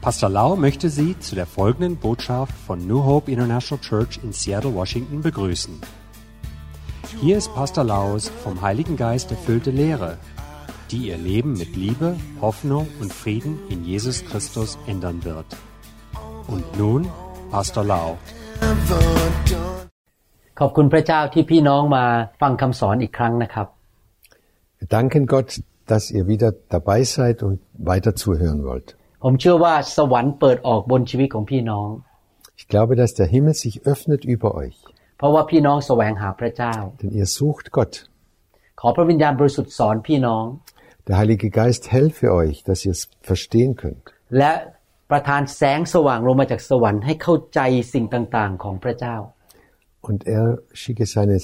Pastor Lau möchte Sie zu der folgenden Botschaft von New Hope International Church in Seattle, Washington begrüßen. Hier ist Pastor Laus vom Heiligen Geist erfüllte Lehre, die Ihr Leben mit Liebe, Hoffnung und Frieden in Jesus Christus ändern wird. Und nun Pastor Lau. Wir danken Gott, dass ihr wieder dabei seid und weiter zuhören wollt. ผมเชื่อว่าสวรรค์เปิดออกบนชีวิตของพี่น้อง Ich glaube, dass der Himmel sich öffnet über euch, เพราะว่าพี่น้องแสวงหาพระเจ้า denn ihr sucht Gott. ขอพระวิญญาณบริสุทธิ์สอนพี่น้อง Der Heilige Geist helfe euch, dass ihr es verstehen könnt และประทานแสงสว่างลงมาจากสวรรค์ให้เข้าใจสิ่งต่างๆ ของพระเจ้า und er schicke seine,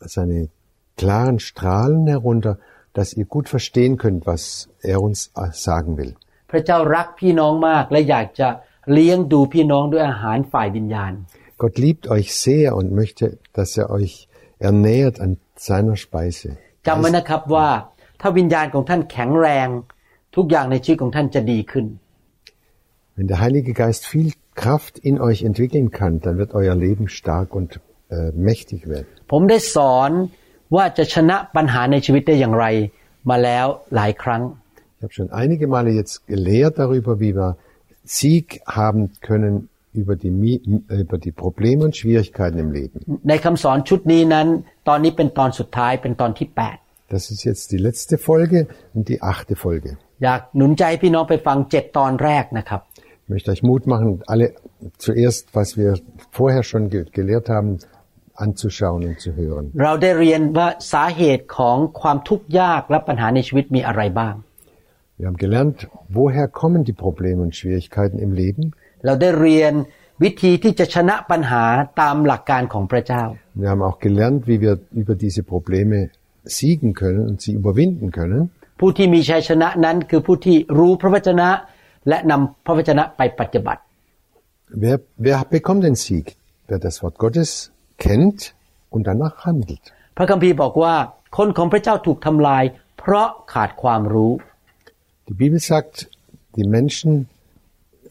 seine klaren Strahlen herunter, dass ihr gut verstehen könnt, was er uns sagen will. พระเจ้ารักพี่น้องมาก และอยากจะเลี้ยงดูพี่น้องด้วยอาหารฝ่ายวิญญาณ Gott liebt euch sehr und möchte, dass er euch ernährt an seiner Speise. จำไว้นะครับว่าถ้าวิญญาณของท่านแข็งแรงทุกอย่างในชีวิตของท่านจะดีขึ้น Wenn der Heilige Geist viel Kraft in euch entwickeln kann, dann wird euer Leben stark und äh, mächtig werden. ผมได้สอนว่าจะชนะปัญหาในชีวิตได้อย่างไรมาแล้วหลายครั้ง Ich habe schon einige Male jetzt gelehrt darüber, wie wir Sieg haben können über die, Mi- über die Probleme und Schwierigkeiten im Leben. ในคำสอนชุดนี้นั้น ตอนนี้เป็นตอนสุดท้ายเป็นตอนที่ Das ist jetzt die letzte Folge und die achte Folge. 8 อยากหนุนใจพี่น้องไปฟังเจ็ดตอนแรกนะครับ Ich möchte euch Mut machen, alle zuerst, was wir vorher schon ge gelehrt haben, anzuschauen und zu hören. เราได้เรียนว่าสาเหตุของความทุกข์ยากและปัญหาในชีวิตมีอะไรบ้าง Wir haben gelernt, woher kommen die Probleme und Schwierigkeiten im Leben. เราได้เรียนวิธีที่จะชนะปัญหาตามหลักการของพระเจ้า Wir haben auch gelernt, wie wir über diese Probleme siegen können und sie überwinden können. ผู้ที่มีชัยชนะนั้นคือผู้ที่รู้พระวจนะ และนำพระวจนะไปปฏิบัติ Wer, wer bekommt den Sieg? Wer das Wort Gottes kennt und danach handelt. พระคัมภีร์บอกว่าคนของพระเจ้าถูกทำลาย เพราะขาดความรู้ Die Bibel sagt, die Menschen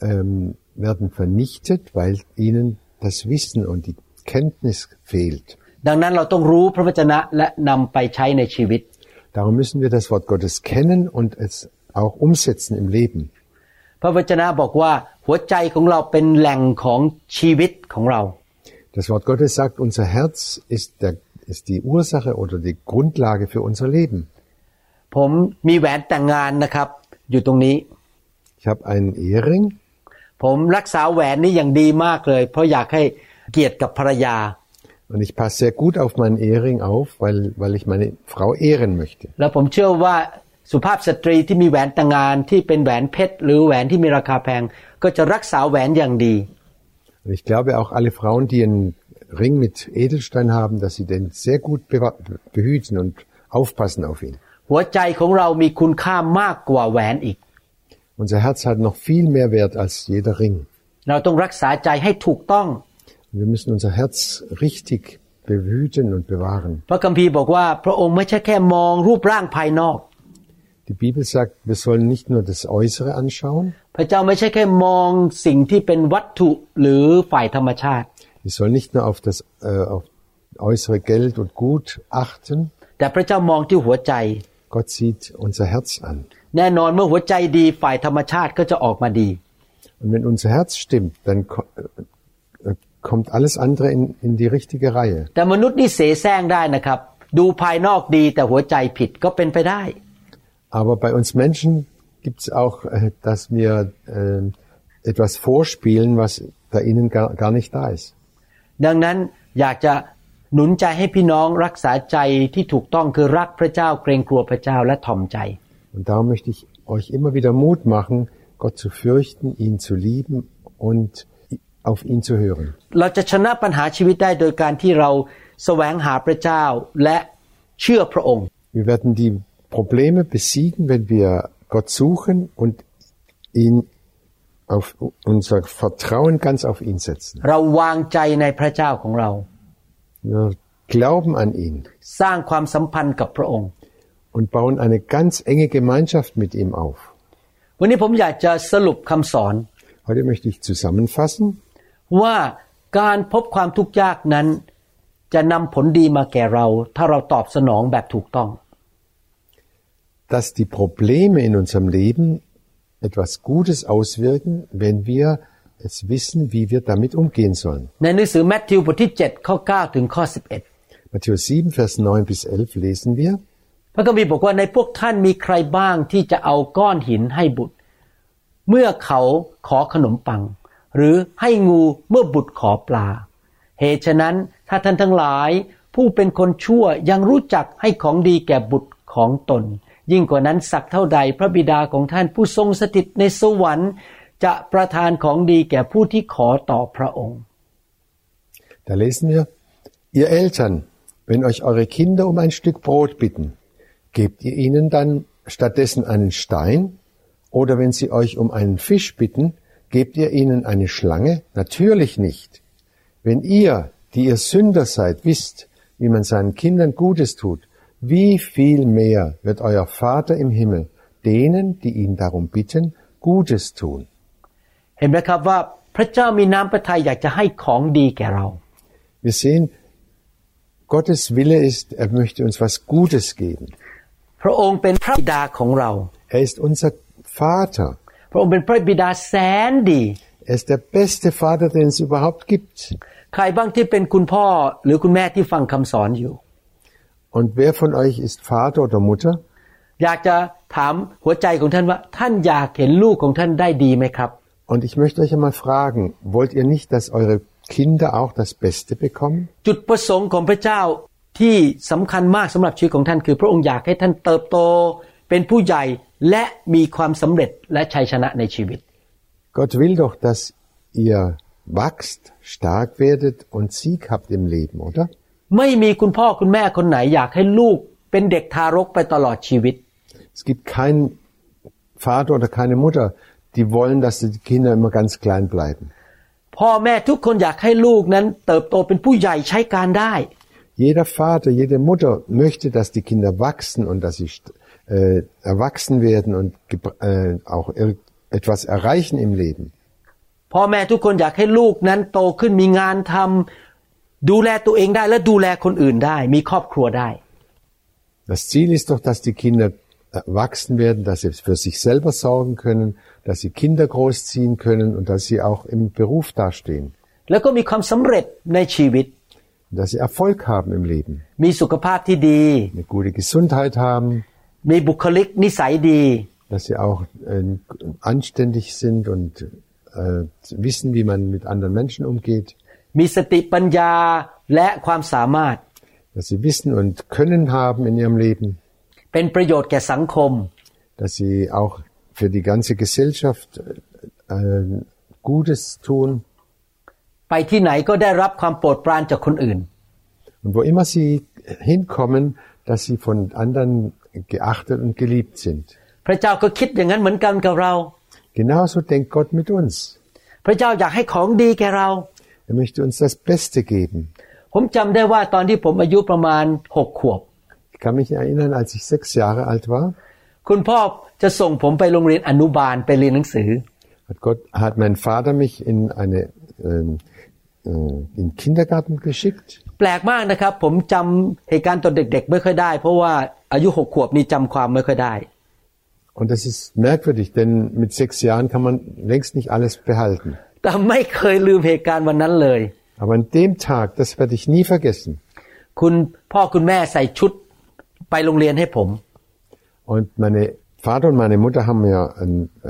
ähm, werden vernichtet, weil ihnen das Wissen und die Kenntnis fehlt. ดังนั้นเราต้องรู้พระวจนะและนำไปใช้ในชีวิต Darum müssen wir das Wort Gottes kennen und es auch umsetzen im Leben. พระวจนะบอกว่าหัวใจของเราเป็นแหล่งของชีวิตของเรา Das Wort Gottes sagt, unser Herz ist, der, ist die Ursache oder die Grundlage für unser Leben. ผมมีแหวนแต่งงานนะครับ อยู่ตรงนี้ Ich habe einen Ehering ผมรักษาแหวนนี้อย่างดีมากเลย เพราะอยากให้เกียรติกับภรรยา und ich passe sehr gut auf meinen Ehering auf, weil, weil ich meine Frau ehren möchte. แล้วผมเชื่อว่าสุภาพสตรีที่มีแหวนแต่งงานที่เป็นแหวนเพชรหรือแหวนที่มีราคาแพง ก็จะรักษาแหวนอย่างดี Und ich glaube auch alle Frauen, die einen Ring mit Edelstein haben, dass sie den sehr gut bewa- behüten und aufpassen auf ihn. หัวใจของเรามีคุณค่ามากกว่าแหวนอีก Unser Herz hat noch viel mehr Wert als jeder Ring. เราต้องรักษาใจให้ถูกต้อง Und wir müssen unser Herz richtig behüten und bewahren. พระคัมภีร์บอกว่าพระองค์ไม่ใช่แค่มองรูปร่างภายนอก Die Bibel sagt, wir sollen nicht nur das Äußere anschauen, พระเจ้าไม่ใช่แค่มองสิ่งที่เป็นวัตถุหรือฝ่ายธรรมชาติ wir sollen nicht nur auf das äh, auf äußere Geld und Gut achten. แต่พระเจ้ามองที่หัวใจ Gott sieht unser Herz an. แน่นอนเมื่อหัวใจดีฝ่ายธรรมชาติก็จะออกมาดี Und wenn unser Herz stimmt, dann ko- äh, kommt alles andere in, in die richtige Reihe. แต่มนุษย์นี่เสแสร้งได้นะครับ ดูภายนอกดีแต่หัวใจผิดก็เป็นไปได้ Aber bei uns Menschen gibt es auch, äh, dass wir äh, etwas vorspielen, was da innen gar, gar nicht da ist. ดังนั้นอยากจะ หนุนใจให้พี่น้องรักษาใจที่ถูกต้องคือรักพระเจ้าเกรงกลัวพระเจ้าและถ่อมใจ Und darum möchte ich euch immer wieder Mut machen, Gott zu fürchten, ihn zu lieben und auf ihn zu hören. เราจะชนะปัญหาชีวิตได้โดยการที่เราแสวงหาพระเจ้าและเชื่อพระองค์ Wir werden die Probleme besiegen, wenn wir Gott suchen und ihn auf unser Vertrauen ganz auf ihn setzen. เราวางใจในพระเจ้าของเรา Wir glauben an ihn. Und bauen eine ganz enge Gemeinschaft mit ihm auf. Heute möchte ich zusammenfassen, dass die Probleme in unserem Leben etwas Gutes auswirken, wenn wir es wissen, wie wir damit umgehen sollen. ในหนังสือแมทธิวบทที่7ข้อ9ถึงข้อ11 Matthäus 7, Vers 9 bis 11 lesen wir. พระคัมภีร์บอกว่าในพวกท่านมีใครบ้างที่จะเอาก้อนหินให้บุตร เมื่อเขาขอขนมปัง หรือให้งูเมื่อบุตรขอปลา เหตุฉะนั้นถ้าท่านทั้งหลายผู้เป็นคนชั่วยังรู้จักให้ของดีแก่บุตรของตน ยิ่งกว่านั้นสักเท่าใดพระบิดาของท่านผู้ทรงสถิตในสวรรค์ จะประทานของดีแก่ผู้ที่ขอต่อพระองค์ Da lesen wir, ihr Eltern, wenn euch eure Kinder um ein Stück Brot bitten, gebt ihr ihnen dann stattdessen einen Stein? Oder wenn sie euch um einen Fisch bitten, gebt ihr ihnen eine Schlange? Natürlich nicht. Wenn ihr, die ihr Sünder seid, wisst, wie man seinen Kindern Gutes tut, wie viel mehr wird euer Vater im Himmel denen, die ihn darum bitten, Gutes tun? เห็นไหมครับว่าพระเจ้ามีน้ำพระทัยอยากจะให้ของดีแก่เรา Wir sehen, Gottes Wille ist, er möchte uns was Gutes geben. พระองค์เป็นพระบิดาของเรา Er ist unser Vater. พระองค์เป็นพระบิดาแสนดี Er ist der beste Vater, den es überhaupt gibt. ใครบ้างที่เป็นคุณพ่อหรือคุณแม่ที่ฟังคำสอนอยู่ Und wer von euch ist Vater oder Mutter? อยากจะถามหัวใจของท่านว่าท่านอยากเห็นลูกของท่านได้ดีไหมครับ Und ich möchte euch einmal fragen, wollt ihr nicht, dass eure Kinder auch das Beste bekommen? จุดประสงค์ของพระเจ้าที่สำคัญมากสำหรับชีวิตของท่าน คือพระองค์อยากให้ท่านเติบโต เป็นผู้ใหญ่และมีความสำเร็จและชัยชนะในชีวิต Gott will doch, dass ihr wachst, stark werdet und Sieg habt im Leben, oder? ไม่มีคุณพ่อคุณแม่คนไหนอยากให้ลูกเป็นเด็กทารกไปตลอดชีวิต Es gibt keinen Vater oder keine Mutter, die wollen, dass die Kinder immer ganz klein bleiben. พ่อแม่ทุกคนอยากให้ลูกนั้นเติบโตเป็นผู้ใหญ่ใช้การได้ Jeder Vater, jede Mutter möchte, dass die Kinder wachsen und dass sie äh, erwachsen werden und äh, auch etwas erreichen im Leben. พ่อแม่ทุกคนอยากให้ลูกนั้นโตขึ้นมีงานทำดูแลตัวเองได้และดูแลคนอื่นได้ มีครอบครัวได้ Das Ziel ist doch, dass die Kinder erwachsen werden, dass sie für sich selber sorgen können, dass sie Kinder großziehen können und dass sie auch im Beruf dastehen. แล้วก็มีความสำเร็จในชีวิต Dass sie Erfolg haben im Leben, มีสุขภาพที่ดี eine gute Gesundheit haben, มีบุคลิกนิสัยดี dass sie auch äh, anständig sind und äh, wissen, wie man mit anderen Menschen umgeht, มีสติปัญญาและความสามารถ dass sie Wissen und Können haben in ihrem Leben, เป็นประโยชน์แก่สังคม dass sie auch für die ganze Gesellschaft äh, Gutes tun. Und wo immer sie hinkommen, dass sie von anderen geachtet und geliebt sind. Genauso denkt Gott mit uns. พระเจ้าอยากให้ของดีแก่เรา Er möchte uns das Beste geben. ผมจำได้ว่าตอนที่ผมอายุประมาณหกขวบ Ich kann mich erinnern, als ich sechs Jahre alt war. คุณพ่อ จะส่งผมไปโรงเรียนอนุบาลไปเรียนหนังสือ hat Gott, hat mein Vater mich in eine, ähm, äh, in den Kindergarten geschickt. แปลกมากนะครับ ผมจำเหตุการณ์ตอนเด็ก ๆ ไม่ค่อยได้ เพราะว่าอายุหกขวบนี่จำความไม่ค่อยได้ Und das ist merkwürdig, denn mit sechs Jahren kann man längst nicht alles behalten. แต่ไม่เคยลืมเหตุการณ์วันนั้นเลย Aber an dem Tag, das werde ich nie vergessen. คุณพ่อคุณแม่ใส่ชุดไปโรงเรียนให้ผม Und meine Vater und meine Mutter haben mir einen äh,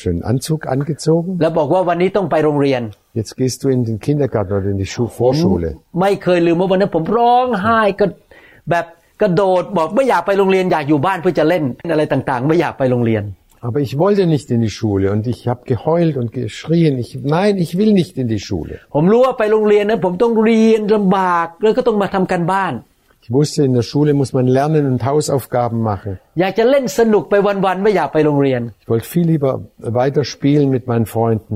schönen Anzug angezogen. แล้วบอกว่าวันนี้ต้องไปโรงเรียน Jetzt gehst du in den Kindergarten oder in die Schu Vorschule. ไม่เคยลืมว่าวันนั้นผมร้องไห้ก็แบบกระโดดบอกไม่อยากไปโรงเรียนอยากอยู่บ้านเพื่อจะเล่นอะไรต่างๆ ไม่อยากไปโรงเรียน Aber ich wollte nicht in die Schule und ich habe geheult und geschrien. Ich, nein, ich will nicht in die Schule. ผมรู้ว่าไปโรงเรียนนั้นผมต้องเรียนลำบากแล้วก็ต้องมาทำการบ้าน Ich wusste, in der Schule muss man lernen und Hausaufgaben machen. อยากจะเล่นสนุกไปวันๆไม่อยากไปโรงเรียน Ich wollte viel lieber weiter spielen mit meinen Freunden.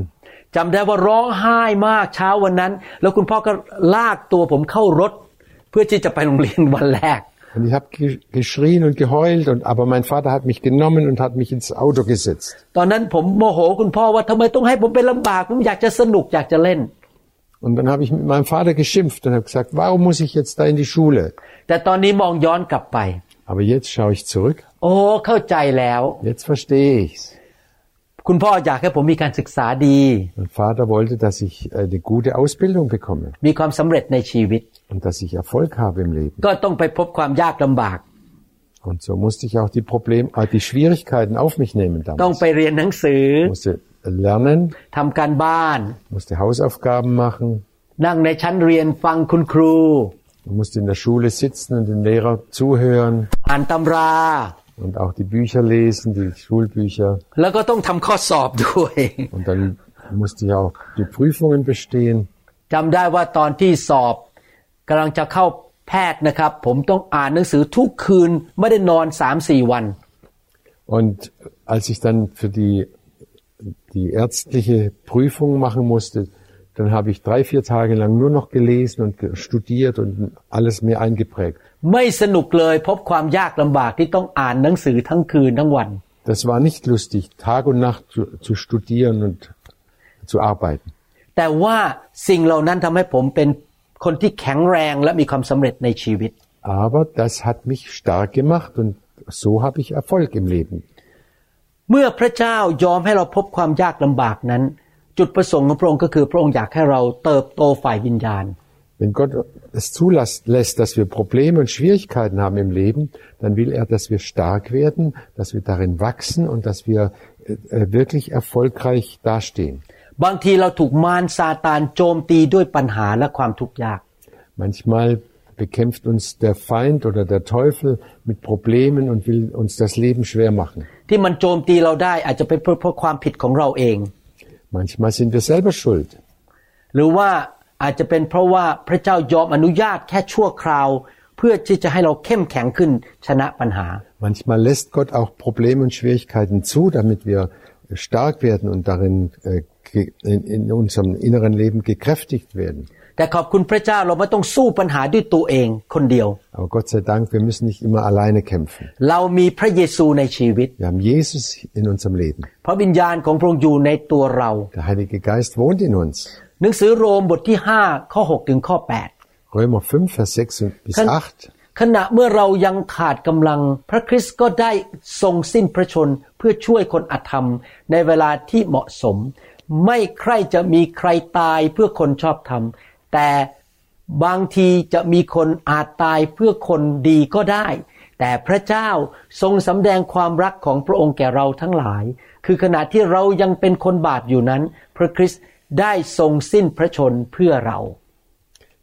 จำได้ว่าร้องไห้มากเช้าวันนั้น แล้วคุณพ่อก็ลากตัวผมเข้ารถ เพื่อที่จะไปโรงเรียนวันแรก Und ich habe ge geschrien und geheult, und, aber mein Vater hat mich genommen und hat mich ins Auto gesetzt. ตอนนั้นผมโมโหคุณพ่อว่าทำไมต้องให้ผมเป็นลำบากผมอยากจะสนุกอยากจะเล่น Und dann habe ich mit meinem Vater geschimpft und habe gesagt, warum muss ich jetzt da in die Schule? แต่ตอนนี้มองย้อนกลับไป Aber jetzt schaue ich zurück, โอ้เข้าใจแล้ว jetzt verstehe ich's. คุณพ่ออยากให้ผมมีการศึกษาดี Mein Vater wollte, dass ich äh, eine gute Ausbildung bekomme มีความสำเร็จในชีวิต und dass ich Erfolg habe im Leben. ก็ต้องไปพบความยากลำบาก Und so musste ich auch die Probleme, äh, die Schwierigkeiten auf mich nehmen ต้อง damals. ไปเรียนหนังสือ Ich musste lernen, ทำการบ้าน musste Hausaufgaben machen, นั่งในชั้นเรียนฟังคุณครู man musste in der Schule sitzen und dem Lehrer zuhören อ่านตำรา und auch die Bücher lesen, die Schulbücher. แล้วก็ต้องทำข้อสอบด้วย Und dann musste ich auch die Prüfungen bestehen. จำได้ว่าตอนที่สอบกำลังจะเข้าแพทย์นะครับ ผมต้องอ่านหนังสือทุกคืนไม่ได้นอนสามสี่วัน Und als ich dann für die, die ärztliche Prüfung machen musste, dann habe ich drei, vier Tage lang nur noch gelesen und ge- studiert und alles mir eingeprägt. ไม่สนุกเลยพบความยากลำบากที่ต้องอ่านหนังสือทั้งคืนทั้งวัน Das war nicht lustig, Tag und Nacht zu, zu studieren und zu arbeiten. แต่ว่าสิ่งเหล่านั้นทำให้ผมเป็นคนที่แข็งแรงและมีความสำเร็จในชีวิต Aber das hat mich stark gemacht und so habe ich Erfolg im Leben. เมื่อพระเจ้ายอมให้เราพบความยากลำบากนั้น จุดประสงค์ของพระองค์ก็คือพระองค์อยากให้เราเติบโตฝ่ายวิญญาณ Wenn Gott es zulässt, lässt, dass wir Probleme und Schwierigkeiten haben im Leben, dann will er, dass wir stark werden, dass wir darin wachsen und dass wir äh, äh, wirklich erfolgreich dastehen. บางทีเราถูกมารซาตานโจมตีด้วยปัญหาและความทุกข์ยาก Manchmal bekämpft uns der Feind oder der Teufel mit Problemen und will uns das Leben schwer machen. ที่มันโจมตีเราได้อาจจะเป็นเพราะเพราะความผิดของเราเอง Manchmal sind wir selber schuld. หรือว่าอาจจะเป็นเพราะว่าพระเจ้ายอมอนุญาตแค่ชั่วคราว เพื่อที่จะให้เราเข้มแข็งขึ้นชนะปัญหา Manchmal lässt Gott auch Probleme und Schwierigkeiten zu, damit wir stark werden und darin äh, ge- in, in unserem inneren Leben gekräftigt werden. แต่ขอบคุณพระเจ้าเราไม่ต้องสู้ปัญหาด้วยตัวเองคนเดียว Aber Gott sei Dank, wir müssen nicht immer alleine kämpfen. เรามีพระเยซูในชีวิต Wir haben Jesus in unserem Leben. พระวิญญาณของพระองค์อยู่ในตัวเรา Der Heilige Geist wohnt in uns. หนังสือโรมบทที่5ข้อ6ถึงข้อ Römer 5, Vers 6 bis 8. 8ขณะเมื่อเรายังขาดกำลัง พระคริสต์ก็ได้ทรงสิ้นพระชนม์เพื่อช่วยคนอธรรม ในเวลาที่เหมาะสม ไม่ใครจะมีใครตายเพื่อคนชอบธรรม แต่บางทีจะมีคนอาจตายเพื่อคนดีก็ได้ แต่พระเจ้าทรงสำแดงความรักของพระองค์แก่เราทั้งหลาย คือขณะที่เรายังเป็นคนบาปอยู่นั้น พระคริสต์ได้ทรงสิ้นพระชนม์เพื่อเรา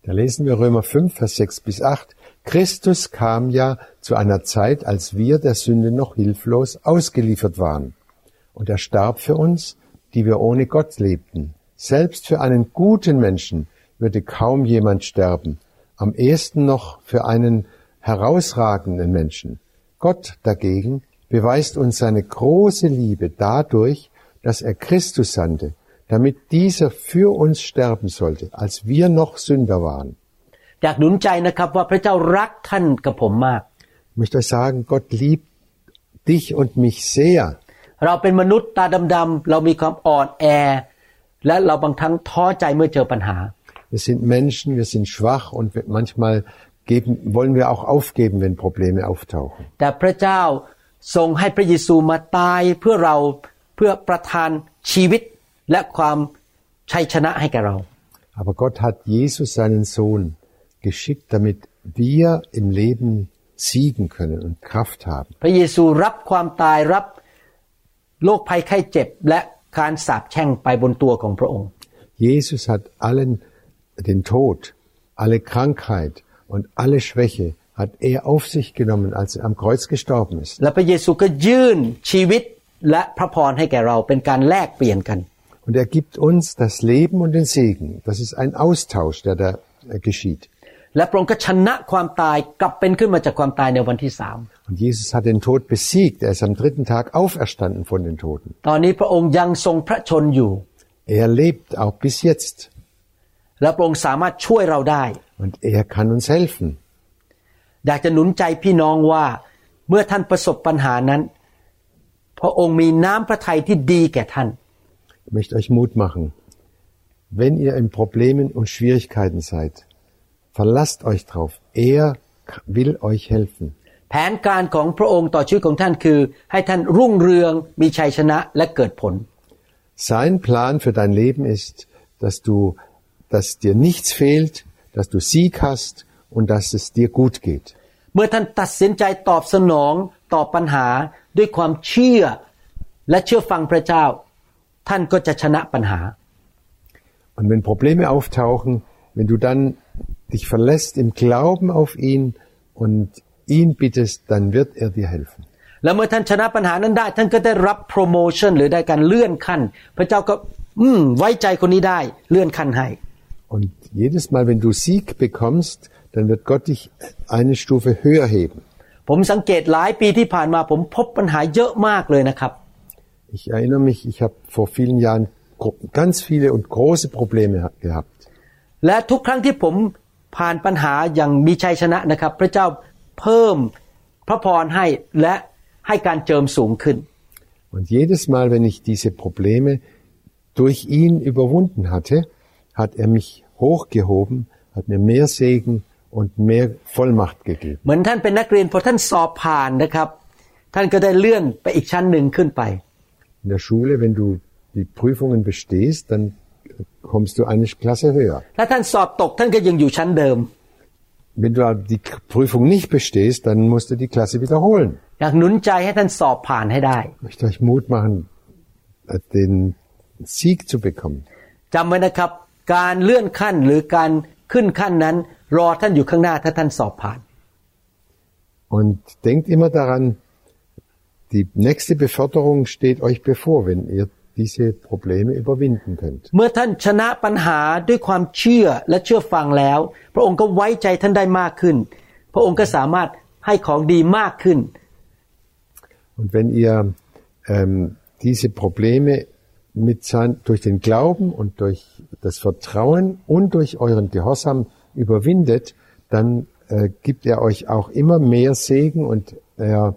Da lesen wir Römer 5, Vers 6 bis 8. Christus kam ja zu einer Zeit, als wir der Sünde noch hilflos ausgeliefert waren. Und er starb für uns, die wir ohne Gott lebten. Selbst für einen guten Menschen würde kaum jemand sterben, am ehesten noch für einen herausragenden Menschen. Gott dagegen beweist uns seine große Liebe dadurch, dass er Christus sandte, damit dieser für uns sterben sollte, als wir noch Sünder waren. อยากหนุนใจนะครับว่าพระเจ้ารักท่านกับผมมาก Ich möchte euch sagen, Gott liebt dich und mich sehr. เราเป็นมนุษย์ตาดำๆเรามีความอ่อนแอ และเราบางครั้งท้อใจเมื่อเจอปัญหา Wir sind Menschen, wir sind schwach und manchmal geben, wollen wir auch aufgeben, wenn Probleme auftauchen. แต่พระเจ้าทรงให้พระเยซูมาตายเพื่อเราเพื่อประทานชีวิตและความชัยชนะให้แก่เรา Aber Gott hat Jesus, seinen Sohn, geschickt, damit wir im Leben siegen können und Kraft haben. พระเยซูรับความตายรับโรคภัยไข้เจ็บ และการสาปแช่งไปบนตัวของพระองค์ Jesus hat allen den Tod, alle Krankheit und alle Schwäche hat er auf sich genommen, als er am Kreuz gestorben ist. Und er gibt uns das Leben und den Segen. Das ist ein Austausch, der da äh, geschieht. Und Jesus hat den Tod besiegt. Er ist am dritten Tag auferstanden von den Toten. Er lebt auch bis jetzt. และพระองค์สามารถช่วยเราได้ Und er kann uns helfen. อยากจะหนุนใจพี่น้องว่าเมื่อท่านประสบปัญหานั้น พระองค์มีน้ำพระทัยที่ดีแก่ท่าน Ich möchte euch Mut machen. Wenn ihr in Problemen und Schwierigkeiten seid, verlasst euch drauf. Er will euch helfen. แผนการของพระองค์ต่อชีวิตของท่านคือ ให้ท่านรุ่งเรืองมีชัยชนะและเกิดผล Sein Plan für dein Leben ist, dass du, dass dir nichts fehlt, dass du Sieg hast und dass es dir gut geht. เมื่อท่านตัดสินใจตอบสนองต่อปัญหาด้วยความเชื่อ และเชื่อฟังพระเจ้า ท่านก็จะชนะปัญหา Und wenn Probleme auftauchen, wenn du dann dich verlässt im Glauben auf ihn und ihn bittest, dann wird er dir helfen. แล้วเมื่อท่านชนะปัญหานั้นได้ ท่านก็ได้รับโปรโมชั่นหรือได้การเลื่อนขั้น พระเจ้าก็ อืม ไว้ใจคนนี้ได้เลื่อนขั้นให้ Und jedes Mal, wenn du Sieg bekommst, dann wird Gott dich eine Stufe höher heben. ผมสังเกตหลายปีที่ผ่านมาผมพบปัญหาเยอะมากเลยนะครับ Ich erinnere mich, ich habe vor vielen Jahren gro- ganz viele und große Probleme ha- gehabt. และทุกครั้งที่ผมผ่านปัญหาอย่างมีชัยชนะนะครับ พระเจ้าเพิ่มพระพรให้และให้การเจิมสูงขึ้น Und jedes Mal, wenn ich diese Probleme durch ihn überwunden hatte, hat er mich hochgehoben, hat mir mehr Segen und mehr Vollmacht gegeben. เหมือนท่านเป็นนักเรียนพอท่านสอบผ่านนะครับ ท่านก็ได้เลื่อนไปอีกชั้นหนึ่งขึ้นไป In der Schule, wenn du die Prüfungen bestehst, dann kommst du eine Klasse höher. ถ้าท่านสอบตกท่านก็ยังอยู่ชั้นเดิม Wenn du die K- Prüfung nicht bestehst, dann musst du die Klasse wiederholen. อยากหนุนใจให้ท่านสอบผ่านให้ได้ Ich möchte euch Mut machen, äh, den Sieg zu bekommen. จำไว้นะครับ การเลื่อนขั้นหรือการขึ้นขั้นนั้น รอท่านอยู่ข้างหน้าถ้าท่านสอบผ่าน Und denkt immer daran, die nächste Beförderung steht euch bevor, wenn ihr diese Probleme überwinden könnt. เมื่อท่านชนะปัญหาด้วยความเชื่อและเชื่อฟังแล้ว พระองค์ก็ไว้ใจท่านได้มากขึ้น พระองค์ก็สามารถให้ของดีมากขึ้น Und wenn ihr ähm, diese Probleme mit sein, durch den Glauben und durch das Vertrauen und durch euren Gehorsam überwindet, dann äh, gibt er euch auch immer mehr Segen und er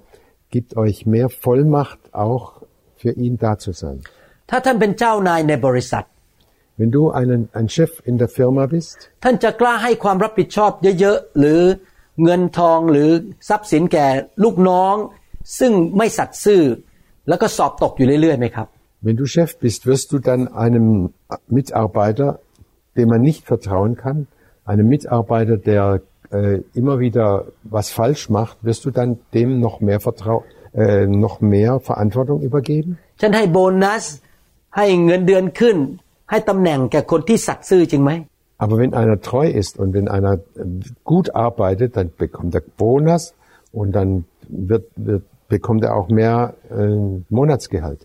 gibt euch mehr Vollmacht, auch für ihn da zu sein. ถ้าท่านเป็นเจ้านายในบริษัท Wenn du einen, ein Chef in der Firma bist, ท่านจะกล้าให้ความรับผิดชอบเยอะๆ หรือเงินทองหรือทรัพย์สินแก่ลูกน้อง ซึ่งไม่สัตย์ซื่อ แล้วก็สอบตกอยู่เรื่อยๆไหมครับ wenn du Chef bist, wirst du dann einem Mitarbeiter, dem man nicht vertrauen kann, einem Mitarbeiter, der äh, immer wieder was falsch macht, wirst du dann dem noch mehr Vertrau äh, noch mehr Verantwortung übergeben? ฉันให้โบนัส ให้เงินเดือนขึ้น ให้ตำแหน่งแก่คนที่สัตย์ซื่อจริงไหม Aber wenn einer treu ist und wenn einer äh, gut arbeitet, dann bekommt er Bonus und dann wird, wird, bekommt er auch mehr äh, Monatsgehalt.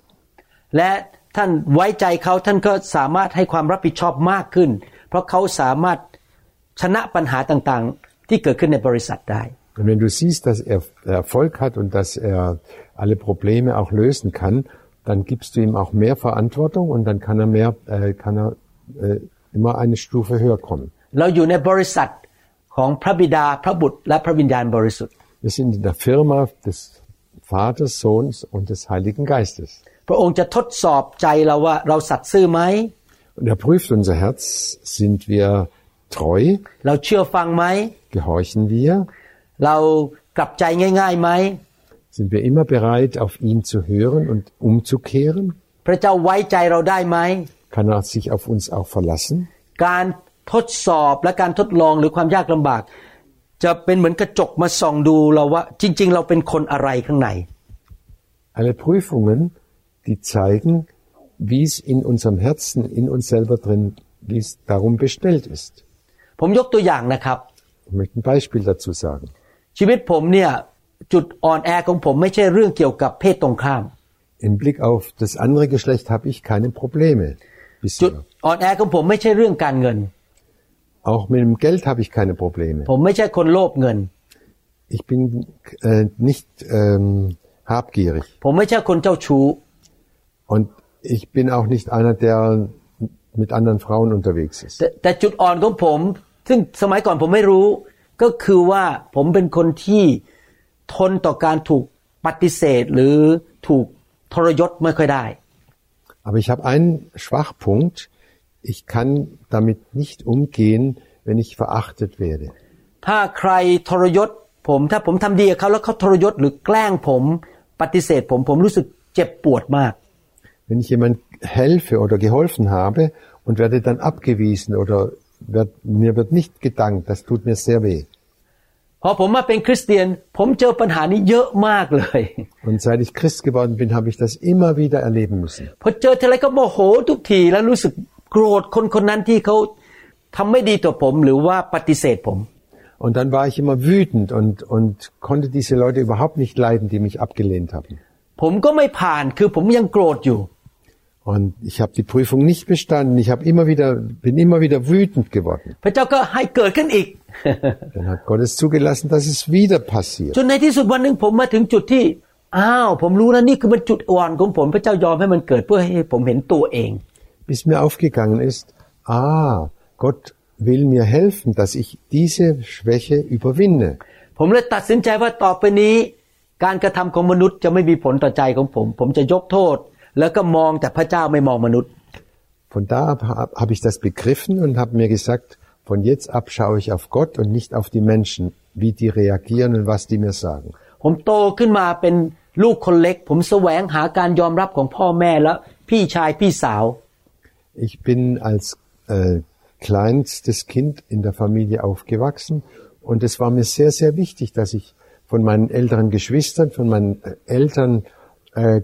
และท่านไว้ใจเขาท่านก็สามารถให้ความรับผิดชอบมากขึ้น เพราะเขาสามารถชนะปัญหาต่างๆ ที่เกิดขึ้นในบริษัทได้ Und wenn du siehst, dass er Erfolg hat und dass er alle Probleme auch lösen kann, dann gibst du ihm auch mehr Verantwortung und dann kann er mehr, äh, kann er äh, immer eine Stufe höher kommen. เราอยู่ในบริษัทของพระบิดาพระบุตรและพระวิญญาณบริสุทธิ์ Wir sind in der Firma des Vaters, Sohns und des Heiligen Geistes. พระองค์จะทดสอบใจเราว่าเราสัตย์ซื่อไหม Und er prüft unser Herz. Sind wir treu? เราเชื่อฟังไหม Gehorchen wir? เรากลับใจง่ายๆไหม Sind wir immer bereit, auf ihn zu hören und umzukehren? พระเจ้าไว้ใจเราได้ไหม Kann er sich auf uns auch verlassen? การทดสอบและการทดลองหรือความยากลำบาก จะเป็นเหมือนกระจกมาส่องดูเราว่าจริง ๆ เราเป็นคนอะไรข้างใน Alle Prüfungen, die zeigen, wie es in unserem Herzen, in uns selber drin, wie es darum bestellt ist. ผมยกตัวอย่างนะครับ Ich möchte ein Beispiel dazu sagen. ชีวิตผมเนี่ยจุดอ่อนแอของผมไม่ใช่เรื่องเกี่ยวกับเพศตรงข้าม Im Blick auf das andere Geschlecht habe ich keine Probleme จุด bisher. อ่อนแอของผมไม่ใช่เรื่องการเงิน Auch mit dem Geld habe ich keine Probleme. ผมไม่ใช่คนโลภเงิน Ich bin äh, nicht ähm, habgierig ผมไม่ใช่คนเจ้าชู้ und ich bin auch nicht einer, der mit anderen Frauen unterwegs ist. แต่แต่จุดอ่อนของผม ซึ่งสมัยก่อนผมไม่รู้ ก็คือว่าผมเป็นคนที่ทนต่อการถูกปฏิเสธ หรือถูกทรยศไม่ค่อยได้ Aber ich habe einen Schwachpunkt. Ich kann damit nicht umgehen, wenn ich verachtet werde. ถ้าใครทรยศผม ถ้าผมทำดีกับเขาแล้วเขาทรยศหรือแกล้งผมปฏิเสธผมผมรู้สึกเจ็บปวดมาก Wenn ich jemand helfe oder geholfen habe und werde dann abgewiesen oder wird, mir wird nicht gedankt, das tut mir sehr weh. พอผมมาเป็นคริสเตียน ผมเจอปัญหานี้เยอะมากเลย Und seit ich Christ geworden bin, habe ich das immer wieder erleben müssen. พอเจอทีไรก็โมโหทุกทีแล้วรู้สึกโกรธคนคนนั้นที่เขาทำไม่ดีต่อผม หรือว่าปฏิเสธผม Und dann war ich immer wütend und, und konnte diese Leute überhaupt nicht leiden, die mich abgelehnt haben. ผมก็ไม่ผ่านคือผมยังโกรธอยู่ Und ich habe die Prüfung nicht bestanden. Ich habe immer wieder, bin immer wieder wütend geworden. พระเจ้าก็ให้เกิดขึ้นอีก Dann hat Gott es zugelassen, dass es wieder passiert. จนในที่สุดวันหนึ่งผมมาถึงจุดที่ อ้าว ผมรู้แล้วนี่คือมันจุดอ่อนของผม พระเจ้ายอมให้มันเกิดเพื่อให้ผมเห็นตัวเอง Bis mir aufgegangen ist, ah, Gott will mir helfen, dass ich diese Schwäche überwinne. ผมเลยตัดสินใจว่าต่อไปนี้ การกระทำของมนุษย์จะไม่มีผลต่อใจของผม ผมจะยกโทษ แล้วก็มองแต่พระเจ้าไม่มองมนุษย์ Von da ab habe hab ich das begriffen und habe mir gesagt, von jetzt ab schaue ich auf Gott und nicht auf die Menschen, wie die reagieren und was die mir sagen. ผมโตขึ้นมาเป็นลูกคนเล็ก ผมแสวงหาการยอมรับของพ่อแม่และพี่ชายพี่สาว Ich bin als äh, kleinstes Kind in der Familie aufgewachsen und es war mir sehr, sehr wichtig, dass ich von meinen älteren Geschwistern, von meinen äh, Eltern äh,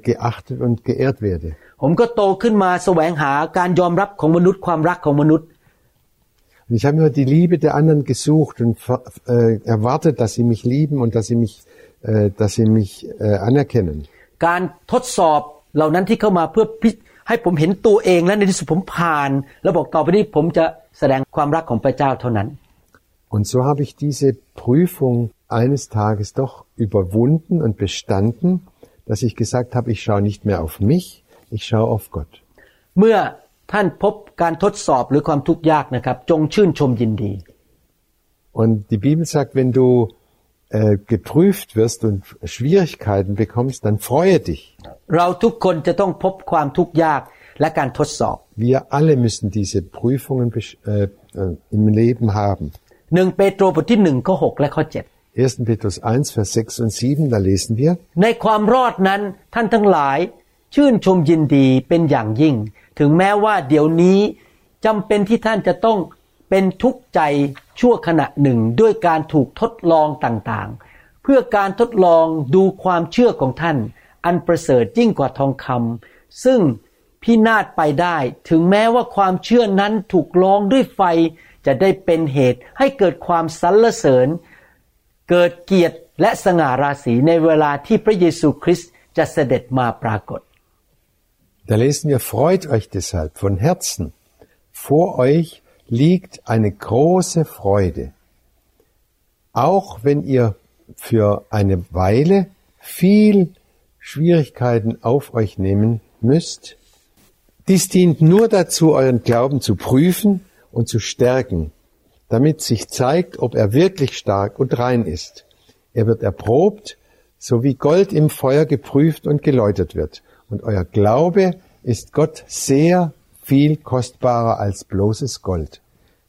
geachtet und geehrt werde. ผมก็โตขึ้นมาแสวงหาการยอมรับของมนุษย์ความรักของมนุษย์ Und ich habe immer die Liebe der anderen gesucht und ver- äh, erwartet, dass sie mich lieben und dass sie mich, äh, dass sie mich äh, anerkennen. การทดสอบเหล่านั้นที่เข้ามาเพื่อพิให้ผมเห็นตัวเองและในที่สุดผมผ่าน แล้วบอกต่อไปนี้ผมจะแสดงความรักของพระเจ้าเท่านั้น Und so habe ich diese Prüfung eines Tages doch überwunden und bestanden, dass ich gesagt habe, ich schaue nicht mehr auf mich, ich schaue auf Gott. เมื่อท่านพบการทดสอบหรือความทุกข์ยากนะครับ จงชื่นชมยินดี Und die Bibel sagt, wenn du äh, geprüft wirst und Schwierigkeiten bekommst, dann freue dich. เราทุกคนจะต้องพบความทุกข์ยากและการทดสอบ Wir alle müssen diese Prüfungen besch- äh, äh, im Leben haben. หนึ่งเปโตรบทที่หนึ่งข้อหกและข้อเจ็ด 1. Petrus 1, Vers 6 und 7, da lesen wir, ในความรอดนั้นท่านทั้งหลาย ชื่นชมยินดีเป็นอย่างยิ่ง ถึงแม้ว่าเดี๋ยวนี้จำเป็นที่ท่านจะต้องเป็นทุกข์ใจชั่วขณะหนึ่งด้วยการถูกทดลองต่างๆ เพื่อการทดลองดูความเชื่อของท่าน อันประเสริฐยิ่งกว่าทองคำซึ่งพินาศไปได้ ถึงแม้ว่าความเชื่อนั้นถูกลองด้วยไฟ จะได้เป็นเหตุให้เกิดความสรรเสริญ เกิดเกียรติและสง่าราศีในเวลาที่พระเยซูคริสต์จะเสด็จมาปรากฏ da lesen wir, freut euch deshalb von Herzen. Vor euch liegt eine große Freude. Auch wenn ihr für eine Weile viel Schwierigkeiten auf euch nehmen müsst, dies dient nur dazu, euren Glauben zu prüfen und zu stärken, damit sich zeigt, ob er wirklich stark und rein ist. Er wird erprobt, so wie Gold im Feuer geprüft und geläutert wird. Und euer Glaube ist Gott sehr viel kostbarer als bloßes Gold.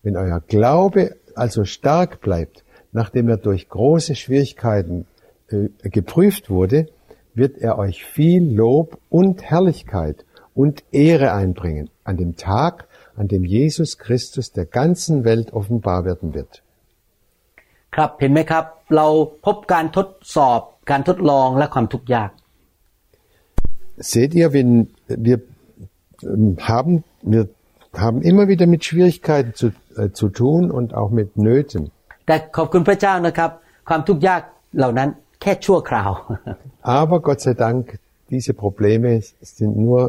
Wenn euer Glaube also stark bleibt, nachdem er durch große Schwierigkeiten äh, geprüft wurde, wird er euch viel Lob und Herrlichkeit und Ehre einbringen an dem Tag, an dem Jesus Christus der ganzen Welt offenbar werden wird. ครับเห็นไหมครับ เราพบการทดสอบ การทดลองและความทุกข์ยาก Seht ihr, wenn wir ähm, haben, wir haben immer wieder mit Schwierigkeiten zu, äh, zu tun und auch mit Nöten. แต่ขอบคุณพระเจ้านะครับ ความทุกข์ยากเหล่านั้นแค่ชั่วคราว Aber Gott sei Dank, diese Probleme sind nur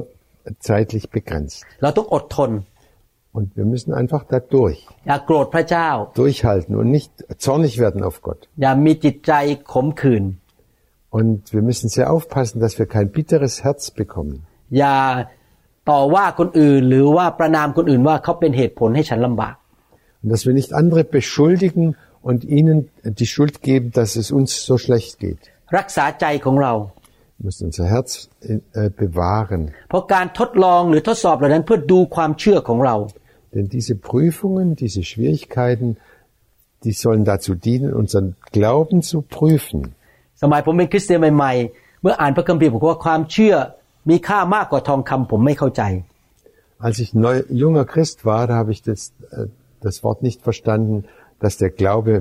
zeitlich begrenzt. เราต้องอดทน Und wir müssen einfach da durch, อย่าโกรธพระเจ้า durchhalten und nicht zornig werden auf Gott. อย่ามีจิตใจขมขื่น Und wir müssen sehr aufpassen, dass wir kein bitteres Herz bekommen. อย่าต่อว่าคนอื่น หรือว่าประนามคนอื่นว่าเขาเป็นเหตุผลให้ฉันลำบาก Und dass wir nicht andere beschuldigen und ihnen die Schuld geben, dass es uns so schlecht geht. รักษาใจของเรา Wir müssen unser Herz äh, bewahren. เพราะการทดลองหรือทดสอบเหล่านั้นเพื่อดูความเชื่อของเรา Denn diese Prüfungen, diese Schwierigkeiten, die sollen dazu dienen, unseren Glauben zu prüfen. สมัยผมเป็นคริสเตียนใหม่ๆ เมื่ออ่านพระคัมภีร์บอกว่าความเชื่อมีค่ามากกว่าทองคำผมไม่เข้าใจ Als ich neu, junger Christ war, da habe ich das, äh, das Wort nicht verstanden, dass der Glaube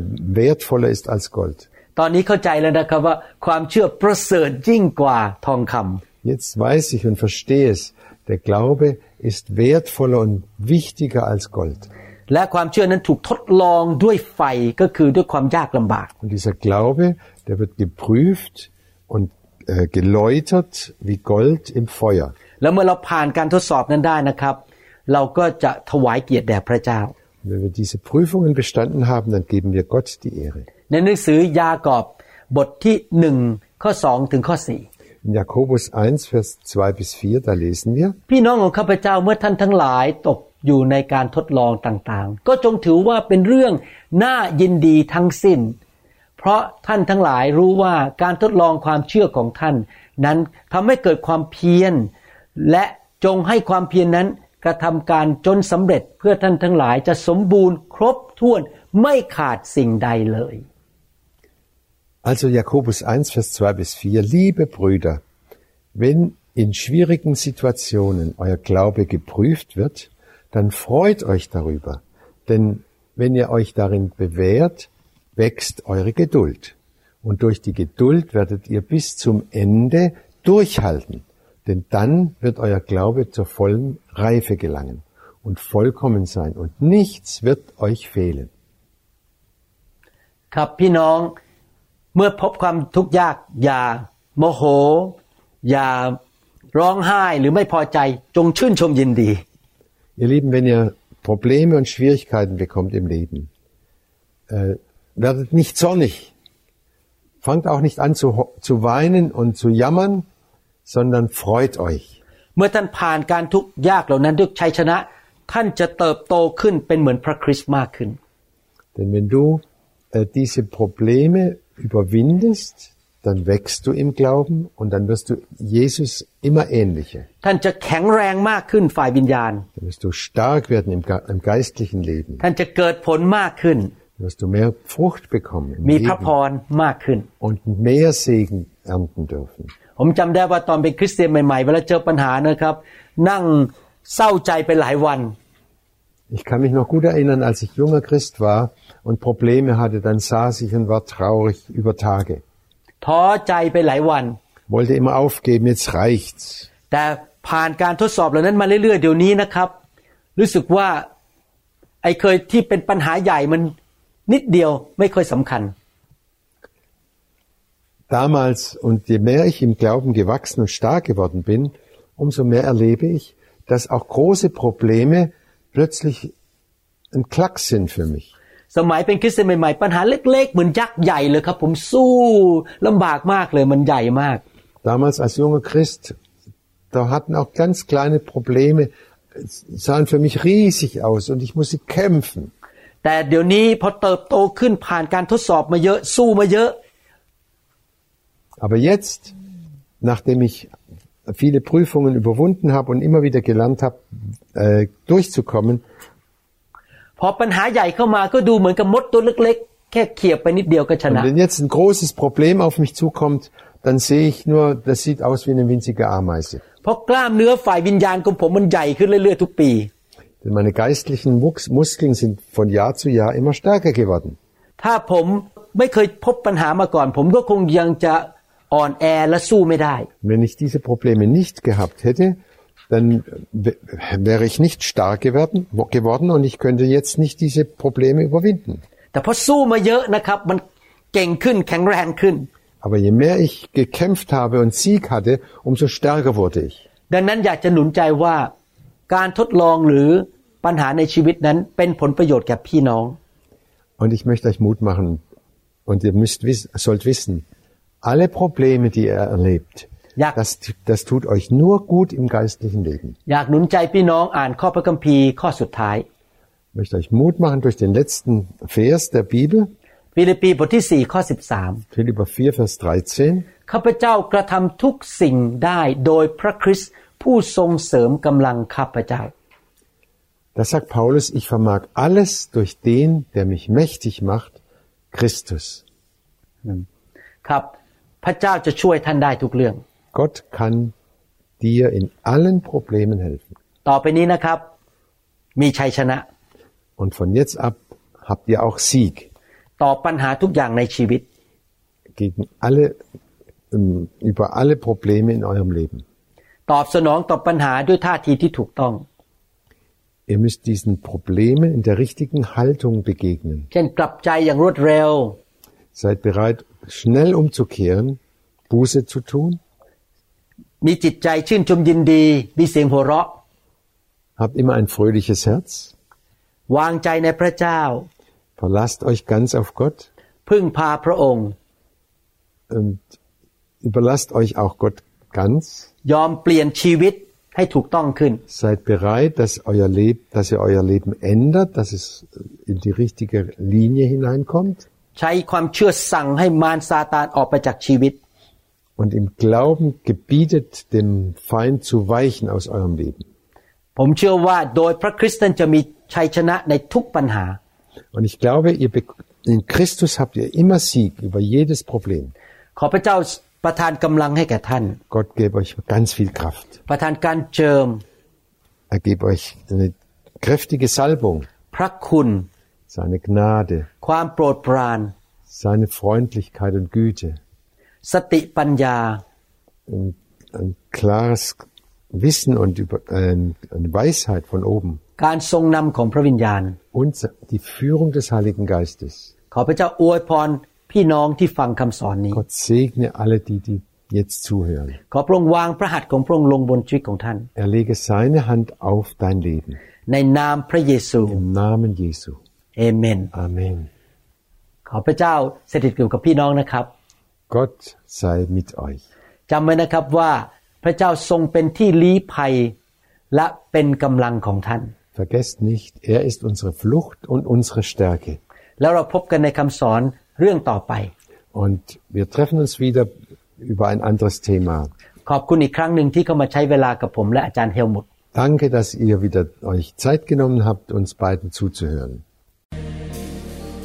wertvoller ist als Gold. ตอนนี้เข้าใจแล้วนะครับว่าความเชื่อประเสริฐยิ่งกว่าทองคำ Jetzt weiß ich und verstehe es. Der Glaube ist wertvoller und wichtiger als Gold. และความเชื่อนั้นถูกทดลองด้วยไฟก็คือด้วยความยากลำบาก Und dieser Glaube, der wird geprüft und äh, geläutert wie Gold im Feuer. แล้วเมื่อเราผ่านการทดสอบนั้นได้นะครับ เราก็จะถวายเกียรติแด่พระเจ้า Und wenn wir diese Prüfungen bestanden haben, dann geben wir Gott die Ehre. ในหนังสือยากอบบทที่หนึ่งข้อสองถึงข้อสี่ In Jakobus 1, Vers 2 bis 4, da lesen wir, พี่น้องของข้าพเจ้าเมื่อท่านทั้งหลายตกอยู่ในการทดลองต่างๆ ก็จงถือว่าเป็นเรื่องน่ายินดีทั้งสิ้น เพราะท่านทั้งหลายรู้ว่าการทดลองความเชื่อของท่าน นั้นทำให้เกิดความเพียร และจงให้ความเพียรนนั้นกระทำการจนสำเร็จเพื่อท่านทั้งหลายจะสมบูรณ์ครบถ้วนไม่ขาดสิ่งใดเลย Also Jakobus 1, Vers 2 bis 4. Liebe Brüder, wenn in schwierigen Situationen euer Glaube geprüft wird, dann freut euch darüber. Denn wenn ihr euch darin bewährt, wächst eure Geduld. Und durch die Geduld werdet ihr bis zum Ende durchhalten. Denn dann wird euer Glaube zur vollen Reife gelangen und vollkommen sein. Und nichts wird euch fehlen. Kapinong เมื่อพบความทุกข์ยาก อย่าโมโห อย่าร้องไห้หรือไม่พอใจจงชื่นชมยินดี Ihr Lieben, wenn ihr Probleme und Schwierigkeiten bekommt im Leben, äh, werdet nicht zornig. Fangt auch nicht an zu, ho- zu weinen und zu jammern, sondern freut euch. เมื่อท่านผ่านการทุกข์ยากเหล่านั้นด้วยชัยชนะ ท่านจะเติบโตขึ้นเป็นเหมือนพระคริสต์มากขึ้น Denn wenn du äh, diese Probleme überwindest, dann wächst du im Glauben und dann wirst du Jesus immer ähnlicher. ท่านจะแข็งแรงมากขึ้นฝ่ายวิญญาณ Dann wirst du stark werden im, Ge- im geistlichen Leben. ท่านจะเกิดผลมากขึ้น Dann wirst du mehr Frucht bekommen im มีพระพ Leben รมากขึ้น und mehr Segen ernten dürfen. ผมจำได้ว่าตอนเป็นคริสเตียนใหม่ๆเวลาเจอปัญหานะครับ นั่งเศร้าใจไปหลายวัน Ich kann mich noch gut erinnern, als ich junger Christ war und Probleme hatte, dann saß ich und war traurig über Tage. ท้อใจไปหลายวัน Wollte immer aufgeben, jetzt reicht's. แต่ผ่านการทดสอบเหล่านั้นมาเรื่อยๆ เดี๋ยวนี้นะครับ รู้สึกว่าไอ้เคยที่เป็นปัญหาใหญ่มันนิดเดียวไม่ค่อยสำคัญ Damals und je mehr ich im Glauben gewachsen und stark geworden bin, umso mehr erlebe ich, dass auch große Probleme plötzlich ein Klacks sind für mich. สมัยเป็นคริสเตียนใหม่ๆ ปัญหาเล็ก ๆ เหมือนยักษ์ใหญ่เลยครับ ผมสู้ลำบากมากเลยมันใหญ่มาก Damals als junger Christ, da hatten auch ganz kleine Probleme, sahen für mich riesig aus und ich musste kämpfen. แต่เดี๋ยวนี้พอเติบโตขึ้นผ่านการทดสอบมาเยอะ สู้มาเยอะ Aber jetzt, nachdem ich viele Prüfungen überwunden habe und immer wieder gelernt habe, äh, durchzukommen, พอปัญหาใหญ่เข้ามาก็ดูเหมือนกับมดตัวเล็ก ๆ แค่เขี่ยไปนิดเดียวก็ช und นะ wenn jetzt ein großes Problem auf mich zukommt, dann sehe ich nur, das sieht aus wie eine winzige Ameise. เพราะกล้ามเนื้อฝ่ายวิญญาณของผมมันใหญ่ขึ้นเรื่อยๆทุกปี Denn meine geistlichen Mus- Muskeln sind von Jahr zu Jahr immer stärker geworden. ถ้าผมไม่เคยพบปัญหามาก่อน ผมก็คงยังจะ อ่อนแอและสู้ไม่ได้ Und wenn ich diese Probleme nicht gehabt hätte, dann w- wäre ich nicht stark geworden, geworden und ich könnte jetzt nicht diese Probleme überwinden. แต่พอสู้มาเยอะนะครับ มันเก่งขึ้นแข็งแรงขึ้น Aber je mehr ich gekämpft habe und Sieg hatte, umso stärker wurde ich. ดังนั้นอยากจะหนุนใจว่าการทดลองหรือปัญหาในชีวิตนั้นเป็นผลประโยชน์แก่พี่น้อง Und ich möchte euch Mut machen und ihr müsst wissen, sollt wissen, alle Probleme, die ihr erlebt, Ja. das, das tut euch nur gut im geistlichen Leben. อยากหนุนใจพี่น้องอ่านข้อพระคัมภีร์ข้อสุดท้าย Ich möchte euch Mut machen durch den letzten Vers der Bibel. ฟิลิปปีบทที่4ข้อ Philipper 4, Vers 13. 13ข้าพเจ้ากระทำทุกสิ่งได้โดยพระคริสต์ผู้ทรงเสริมกำลังข้าพเจ้า Da sagt Paulus, ich vermag alles durch den, der mich mächtig macht, Christus. ครับ พระเจ้าจะช่วยท่านได้ทุกเรื่อง Gott kann dir in allen Problemen helfen. ต่อไปนี้นะครับ มีชัยชนะ Und von jetzt ab habt ihr auch Sieg ต่อปัญหาทุกอย่างในชีวิต gegen alle, ähm, über alle Probleme in eurem Leben. ตอบสนองต่อปัญหาด้วยท่าทีที่ถูกต้อง Ihr müsst diesen Problemen in der richtigen Haltung begegnen. เช่นกลับใจอย่างรวดเร็ว Seid bereit, schnell umzukehren, Buße zu tun. มีจิตใจชื่นชมยินดี มีเสียงหัวเราะ Habt immer ein fröhliches Herz. วางใจในพระเจ้า Verlasst euch ganz auf Gott พึ่งพาพระองค์ und überlasst euch auch Gott ganz. ยอมเปลี่ยนชีวิตให้ถูกต้องขึ้น Seid bereit, dass, euer Leb, dass ihr euer Leben ändert, dass es in die richtige Linie hineinkommt. ใช้ความเชื่อสั่งให้มารซาตานออกไปจากชีวิต Und im Glauben gebietet dem Feind zu weichen aus eurem Leben. ผมเชื่อว่าโดยพระคริสต์นั้นจะมีชัยชนะในทุกปัญหา Und ich glaube, ihr be- in Christus habt ihr immer Sieg über jedes Problem. ขอพระเจ้าประทานกำลังให้แก่ท่าน Gott gebe euch ganz viel Kraft. ประทานการเจิม Er gebe euch eine kräftige Salbung, พระคุณ seine Gnade, ความโปรดปราน seine Freundlichkeit und Güte, สติปัญญา ein, ein klares Wissen und über, äh, eine Weisheit von oben การทรงนำของพระวิญญาณ und die Führung des Heiligen Geistes. ขอพระเจ้าอวยพรพี่น้องที่ฟังคำสอนนี้ Gott segne alle, die, die jetzt zuhören. ขอพระองค์วางพระหัตถ์ของพระองค์ลงบนชีวิตของท่าน Er lege seine Hand auf dein Leben. ในนามพระเยซู Im Namen Jesu. เอเมน Amen. ขอพระเจ้าสถิตอยู่กับพี่น้องนะครับ Gott sei mit euch. จำไว้นะครับว่าพระเจ้าทรงเป็นที่ลี้ภัย และเป็นกำลังของท่าน Vergesst nicht, er ist unsere Flucht und unsere Stärke. แล้วเราพบกันในคำสอนเรื่องต่อไป Und wir treffen uns wieder über ein anderes Thema. ขอบคุณอีกครั้งหนึ่งที่เข้ามาใช้เวลากับผมและอาจารย์เฮลมุต Danke, dass ihr wieder euch Zeit genommen habt, uns beiden zuzuhören.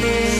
yeah.